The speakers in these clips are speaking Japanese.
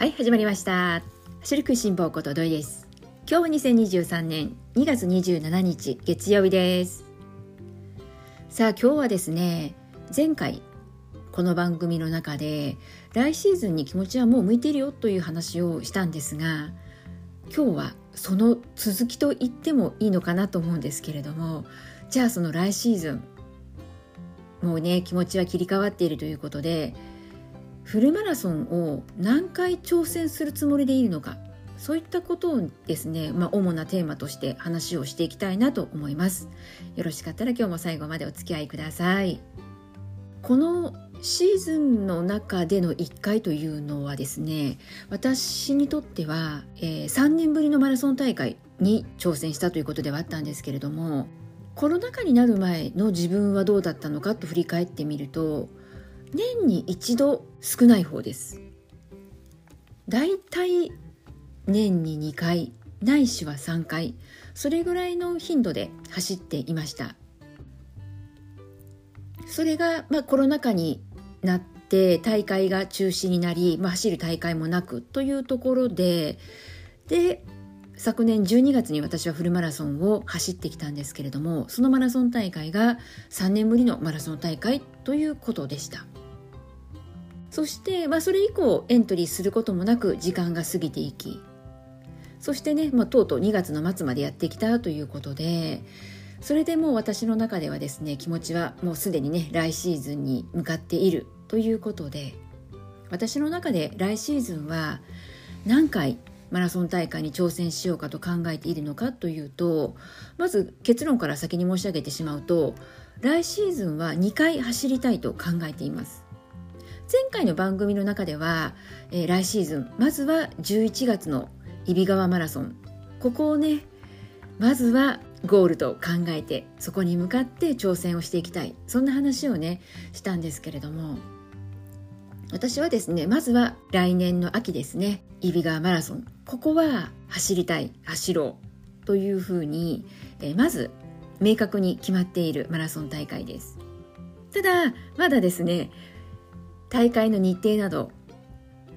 はい始まりました。走る食いしん坊こと土井です。今日は2023年2月27日月曜日です。さあ今日はですね前回この番組の中で来シーズンに気持ちはもう向いてるよという話をしたんですが今日はその続きと言ってもいいのかなと思うんですけれどもじゃあその来シーズンもうね気持ちは切り替わっているということでフルマラソンを何回挑戦するつもりでいるのか。そういったことをですね、まあ、主なテーマとして話をしていきたいなと思います。よろしかったら今日も最後までお付き合いください。このシーズンの中での1回というのはですね私にとっては、えー、3年ぶりのマラソン大会に挑戦したということではあったんですけれどもコロナ禍になる前の自分はどうだったのかと振り返ってみると年に一度少ない方です。だいたい年に2回ないしは3回それぐらいの頻度で走っていました。それが、まあ、コロナ禍になって大会が中止になり、まあ、走る大会もなくというところでで昨年12月に私はフルマラソンを走ってきたんですけれどもそのマラソン大会が3年ぶりのマラソン大会ということでした。そして、まあ、それ以降エントリーすることもなく時間が過ぎていき。そしてね、まあ、とうとう2月の末までやってきたということでそれでもう私の中ではですね気持ちはもうすでにね来シーズンに向かっているということで私の中で来シーズンは何回マラソン大会に挑戦しようかと考えているのかというとまず結論から先に申し上げてしまうと来シーズンは2回走りたいと考えています。前回の番組の中では、えー、来シーズンまずは11月の揖斐川マラソン。ここをねまずはゴールと考えてそこに向かって挑戦をしていきたい。そんな話をねしたんですけれども私はですねまずは来年の秋ですね揖斐川マラソン。ここは走りたい走ろうというふうに、えまず明確に決まっているマラソン大会です。ただまだですね大会の日程など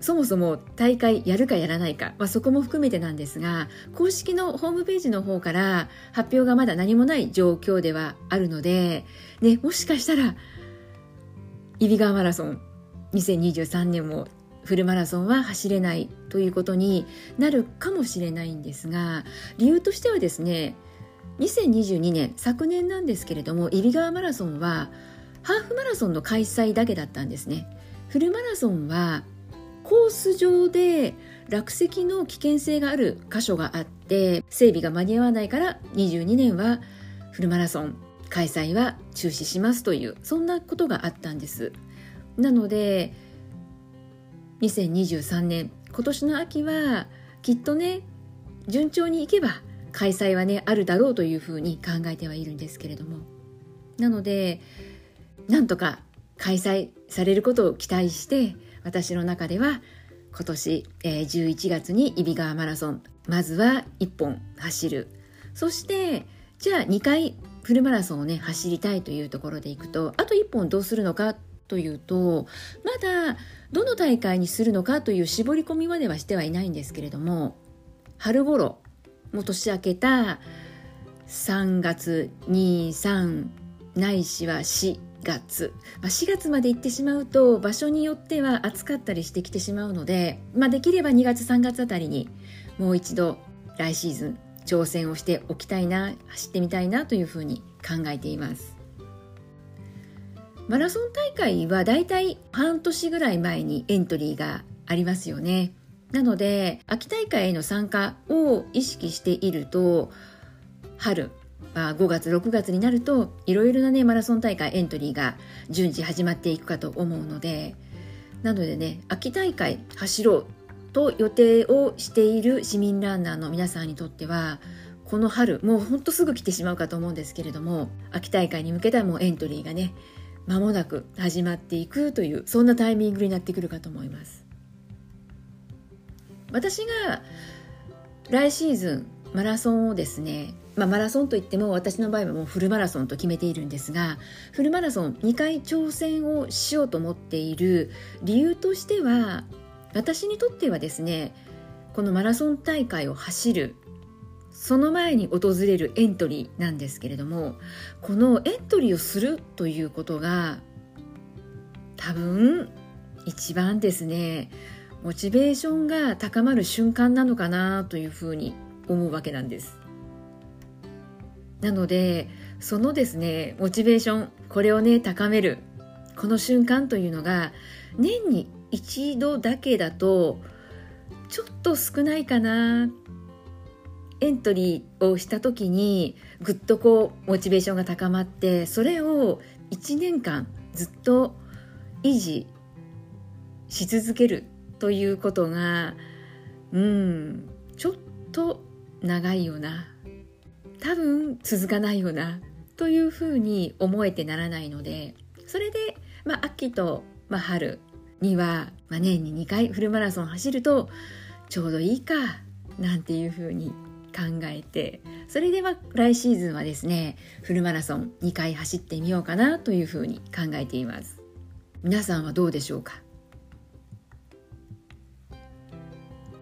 そもそも大会やるかやらないか、まあ、そこも含めてなんですが公式のホームページの方から発表がまだ何もない状況ではあるので、ね、もしかしたら揖斐川マラソン2023年もフルマラソンは走れないということになるかもしれないんですが理由としてはですね2022年昨年なんですけれども揖斐川マラソンはハーフマラソンの開催だけだったんですね。フルマラソンはコース上で落石の危険性がある箇所があって整備が間に合わないから22年はフルマラソン開催は中止しますというそんなことがあったんです。なので2023年今年の秋はきっとね順調にいけば開催はねあるだろうというふうに考えてはいるんですけれども。なのでなんとか開催されることを期待して私の中では今年、えー、11月に揖斐川マラソンまずは1本走る。そしてじゃあ2回フルマラソンをね走りたいというところでいくとあと1本どうするのかというとまだどの大会にするのかという絞り込みまではしてはいないんですけれども春頃もう年明けた3月23ないしは4月、まあ、4月まで行ってしまうと場所によっては暑かったりしてきてしまうので、まあ、できれば2月3月あたりにもう一度来シーズン挑戦をしておきたいな走ってみたいなというふうに考えています。マラソン大会はだいたい半年ぐらい前にエントリーがありますよね。なので秋大会への参加を意識していると春まあ、5月6月になるといろいろなねマラソン大会エントリーが順次始まっていくかと思うのでなのでね秋大会走ろうと予定をしている市民ランナーの皆さんにとってはこの春もうほんとすぐ来てしまうかと思うんですけれども秋大会に向けたもうエントリーがね間もなく始まっていくというそんなタイミングになってくるかと思います。私が来シーズンマラソンをですねまあ、マラソンといっても私の場合はもうフルマラソンと決めているんですがフルマラソン2回挑戦をしようと思っている理由としては私にとってはですねこのマラソン大会を走るその前に訪れるエントリーなんですけれどもこのエントリーをするということが多分一番ですねモチベーションが高まる瞬間なのかなというふうに思うわけなんです。なのでそのですねモチベーションこれをね高めるこの瞬間というのが年に一度だけだとちょっと少ないかなエントリーをした時にぐっとこうモチベーションが高まってそれを1年間ずっと維持し続けるということがうんちょっと長いよな。多分続かないよなというふうに思えてならないのでそれで、まあ、秋と、まあ、春には、まあ、年に2回フルマラソン走るとちょうどいいかなんていうふうに考えてそれでは来シーズンはですねフルマラソン2回走ってみようかなというふうに考えています。皆さんはどうでしょうか？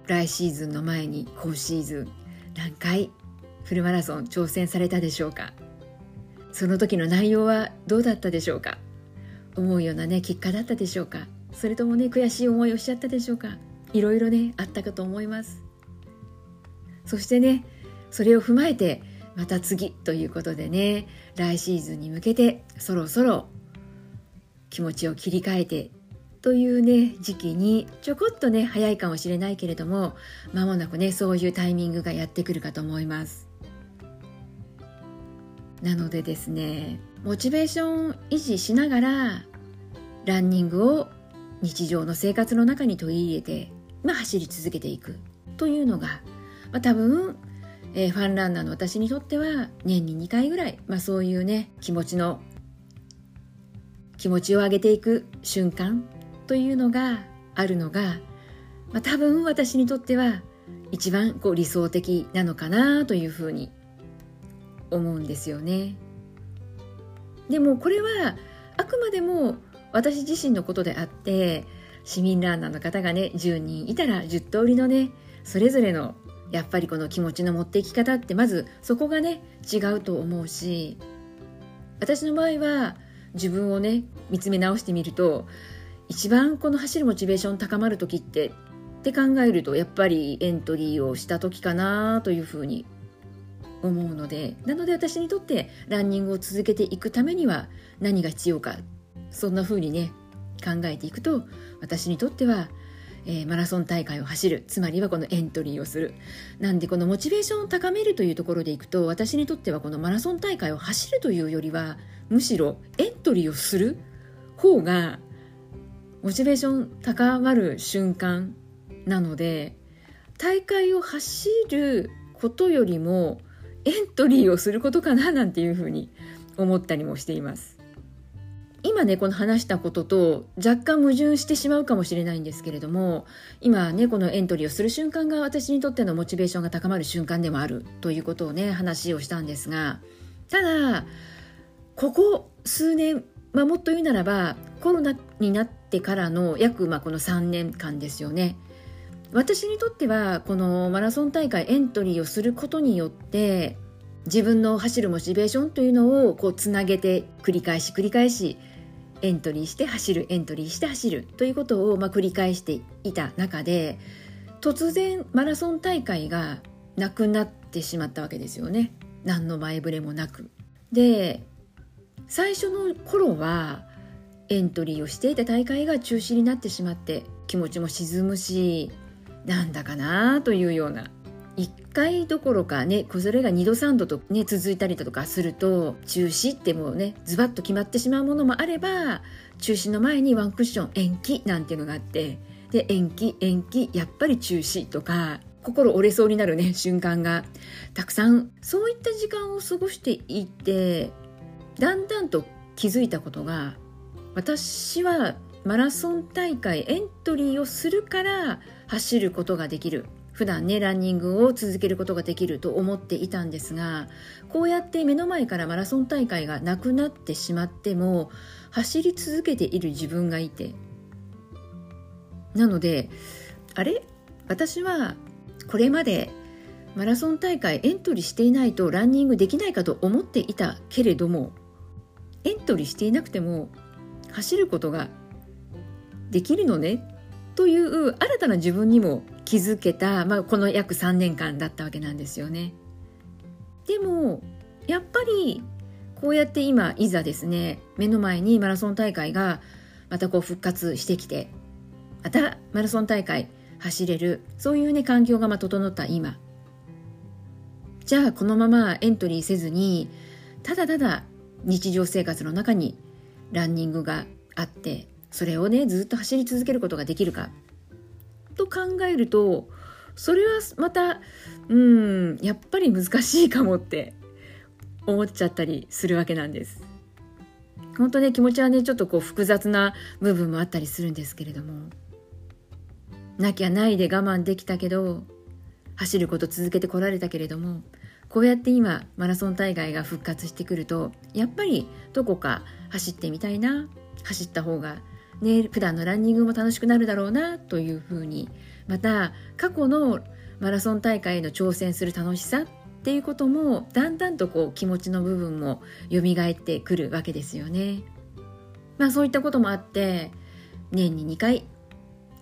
来シーズンの前に今シーズン何回フルマラソン挑戦されたでしょうか？その時の内容はどうだったでしょうか？思うようなね結果だったでしょうか？それともね悔しい思いをしちゃったでしょうか？いろいろねあったかと思います。そしてねそれを踏まえてまた次ということでね来シーズンに向けてそろそろ気持ちを切り替えてというね時期にちょこっとね早いかもしれないけれども間もなくねそういうタイミングがやってくるかと思います。なのでですねモチベーション維持しながらランニングを日常の生活の中に取り入れて、まあ、走り続けていくというのが、まあ、多分、えー、ファンランナーの私にとっては年に2回ぐらい、まあ、そういうね気持ちの気持ちを上げていく瞬間というのがあるのが、まあ、多分私にとっては一番こう理想的なのかなというふうに思うんですよね。でもこれはあくまでも私自身のことであって市民ランナーの方がね10人いたら10通りのねそれぞれのやっぱりこの気持ちの持っていき方ってまずそこがね違うと思うし私の場合は自分をね見つめ直してみると一番この走るモチベーション高まる時ってって考えるとやっぱりエントリーをした時かなというふうに思うのでなので私にとってランニングを続けていくためには何が必要かそんな風にね考えていくと私にとっては、えー、マラソン大会を走るつまりはこのエントリーをするなんでこのモチベーションを高めるというところでいくと私にとってはこのマラソン大会を走るというよりはむしろエントリーをする方がモチベーション高まる瞬間なので大会を走ることよりもエントリーをすることかななんていうふうに思ったりもしています。今ねこの話したことと若干矛盾してしまうかもしれないんですけれども今ねこのエントリーをする瞬間が私にとってのモチベーションが高まる瞬間でもあるということをね話をしたんですがただここ数年、まあ、もっと言うならばコロナになってからの約まあこの3年間ですよね私にとってはこのマラソン大会エントリーをすることによって自分の走るモチベーションというのをこうつなげて繰り返し繰り返しエントリーして走るエントリーして走るということをま繰り返していた中で突然マラソン大会がなくなってしまったわけですよね何の前触れもなく。で最初の頃はエントリーをしていた大会が中止になってしまって気持ちも沈むしなんだかなというような。1回どころかねそれが2度3度とね続いたりだとかすると中止ってもうねズバッと決まってしまうものもあれば中止の前にワンクッション延期なんていうのがあってで延期延期やっぱり中止とか心折れそうになるね瞬間が。たくさん。そういった時間を過ごしていってだんだんと気づいたことが私はマラソン大会エントリーをするから走ることができる。普段ねランニングを続けることができると思っていたんですがこうやって目の前からマラソン大会がなくなってしまっても走り続けている自分がいて。なのであれ？私はこれまでマラソン大会エントリーしていないとランニングできないかと思っていたけれどもエントリーしていなくても走ることができるのね？という新たな自分にも気づけた、まあ、この約3年間だったわけなんですよね。でもやっぱりこうやって今いざですね目の前にマラソン大会がまたこう復活してきてまたマラソン大会走れるそういうね環境がま整った今じゃあこのままエントリーせずにただただ日常生活の中にランニングがあってそれをねずっと走り続けることができるかと考えるとそれはまたうんやっぱり難しいかもって思っちゃったりするわけなんです。本当ね気持ちはねちょっとこう複雑な部分もあったりするんですけれどもなきゃないで我慢できたけど走ること続けてこられたけれどもこうやって今マラソン大会が復活してくるとやっぱりどこか走ってみたいな走った方がね普段のランニングも楽しくなるだろうなというふうにまた過去のマラソン大会への挑戦する楽しさっていうこともだんだんとこう気持ちの部分も蘇ってくるわけですよね。まあそういったこともあって年に2回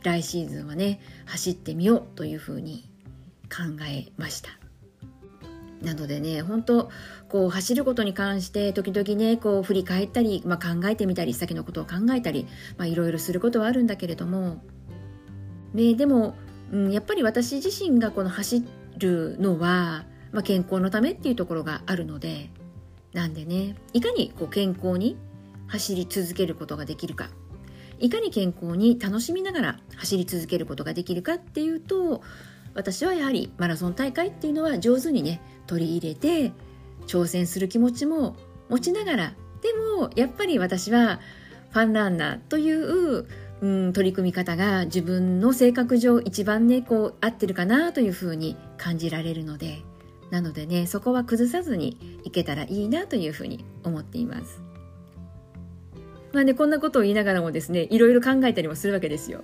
来シーズンはね走ってみようというふうに考えました。なのでね本当こう走ることに関して時々ねこう振り返ったり、まあ、考えてみたり先のことを考えたりいろいろすることはあるんだけれども、ね、でも、うん、やっぱり私自身がこの走るのはまあ、健康のためっていうところがあるのでなんでねいかにこう健康に走り続けることができるかいかに健康に楽しみながら走り続けることができるかっていうと私はやはりマラソン大会っていうのは上手にね取り入れて挑戦する気持ちも持ちながらでもやっぱり私はファンランナーという、うん、取り組み方が自分の性格上一番ねこう合ってるかなというふうに感じられるのでなのでねそこは崩さずにいけたらいいなというふうに思っています。まあねこんなことを言いながらもですねいろいろ考えたりもするわけですよ。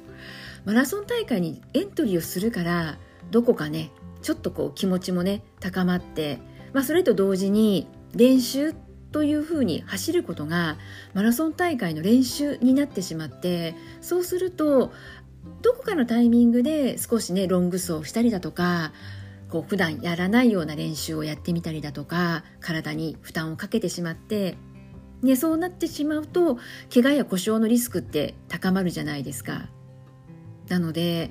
マラソン大会にエントリーをするからどこかねちょっとこう気持ちもね高まって、まあ、それと同時に練習というふうに走ることがマラソン大会の練習になってしまってそうするとどこかのタイミングで少しねロング走をしたりだとかこう普段やらないような練習をやってみたりだとか体に負担をかけてしまってね、そうなってしまうと怪我や故障のリスクって高まるじゃないですか。なので、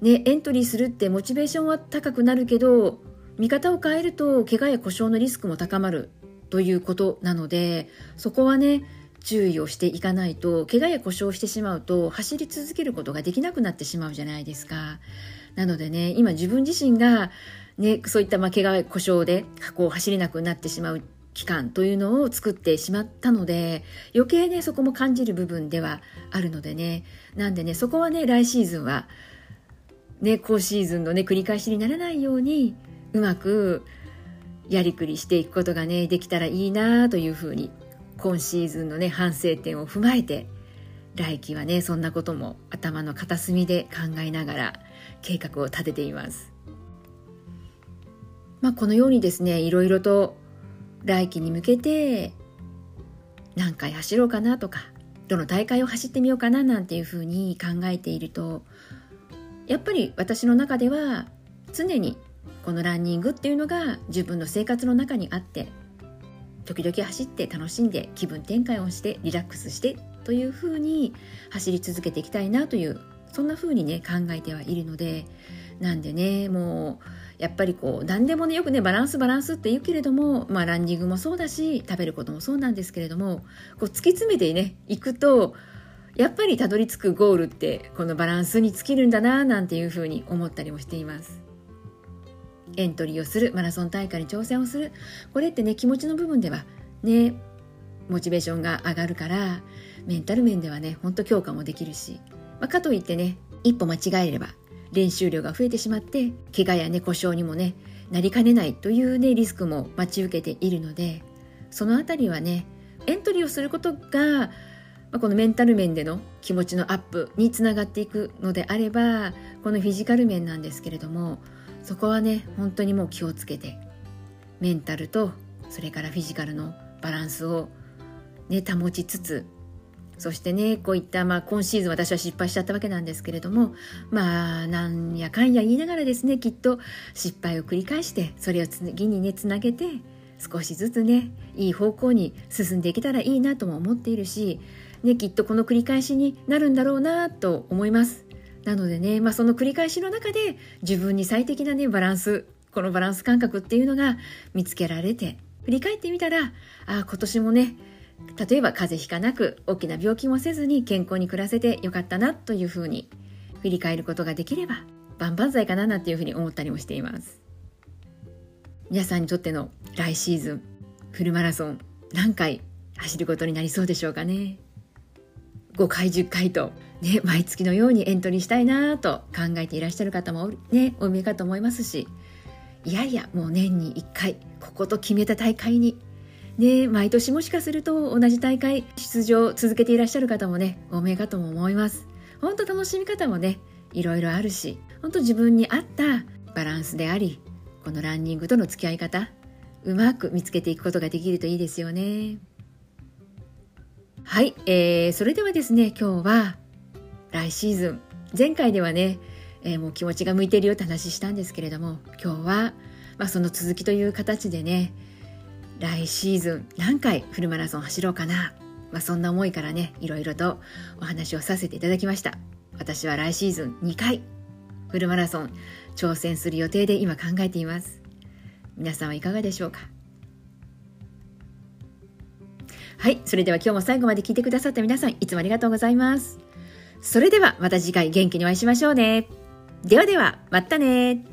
ね、エントリーするってモチベーションは高くなるけど見方を変えると怪我や故障のリスクも高まるということなのでそこはね注意をしていかないと怪我や故障してしまうと走り続けることができなくなってしまうじゃないですか。なのでね、今自分自身が、ね、そういったまあ怪我、故障でこう走れなくなってしまう期間というのを作ってしまったので余計ねそこも感じる部分ではあるのでねなんでねそこはね来シーズンはね今シーズンのね繰り返しにならないようにうまくやりくりしていくことがねできたらいいなというふうに今シーズンのね反省点を踏まえて来季はねそんなことも頭の片隅で考えながら計画を立てています。まあ、このようにですねいろいろと来季に向けて何回走ろうかなとかどの大会を走ってみようかななんていうふうに考えているとやっぱり私の中では常にこのランニングっていうのが自分の生活の中にあって時々走って楽しんで気分転換をしてリラックスしてというふうに走り続けていきたいなというそんな風にね考えてはいるのでなんでねもうやっぱりこう何でもねよくねバランスバランスって言うけれどもまあランニングもそうだし食べることもそうなんですけれどもこう突き詰めてねいくとやっぱりたどり着くゴールってこのバランスに尽きるんだななんていうふうに思ったりもしています。エントリーをするマラソン大会に挑戦をするこれってね気持ちの部分ではねモチベーションが上がるからメンタル面ではねほんと強化もできるしまあ、かといってね一歩間違えれば練習量が増えてしまって怪我やね故障にもねなりかねないというねリスクも待ち受けているのでそのあたりはねエントリーをすることがまあ、このメンタル面での気持ちのアップにつながっていくのであればこのフィジカル面なんですけれどもそこはね本当にもう気をつけてメンタルとそれからフィジカルのバランスを、ね、保ちつつそしてねこういった、まあ、今シーズン私は失敗しちゃったわけなんですけれどもまあなんやかんや言いながらですねきっと失敗を繰り返してそれを次にねつなげて少しずつねいい方向に進んでいけたらいいなとも思っているし、ね、きっとこの繰り返しになるんだろうなと思います。なのでね、まあ、その繰り返しの中で自分に最適なねバランスこのバランス感覚っていうのが見つけられて振り返ってみたらあ今年もね例えば風邪ひかなく大きな病気もせずに健康に暮らせてよかったなというふうに振り返ることができれば万々歳かななんていうふうに思ったりもしています皆さんにとっての来シーズンフルマラソン何回走ることになりそうでしょうかね5回10回と、ね、毎月のようにエントリーしたいなと考えていらっしゃる方もねお見えかと思いますしいやいやもう年に1回ここと決めた大会にね、毎年もしかすると同じ大会出場続けていらっしゃる方もね、多めかとも思います。本当楽しみ方もね、いろいろあるし、本当自分に合ったバランスであり、このランニングとの付き合い方、うまく見つけていくことができるといいですよね。はい、えー、それではですね、今日は来シーズン、前回ではね、えー、もう気持ちが向いてるよって話したんですけれども、今日は、まあ、その続きという形でね、来シーズン何回フルマラソン走ろうかな、まあ、そんな思いからねいろいろとお話をさせていただきました。私は来シーズン2回フルマラソン挑戦する予定で今考えています。皆さんはいかがでしょうか？はいそれでは今日も最後まで聞いてくださった皆さんいつもありがとうございます。それではまた次回元気にお会いしましょうね。ではではまたね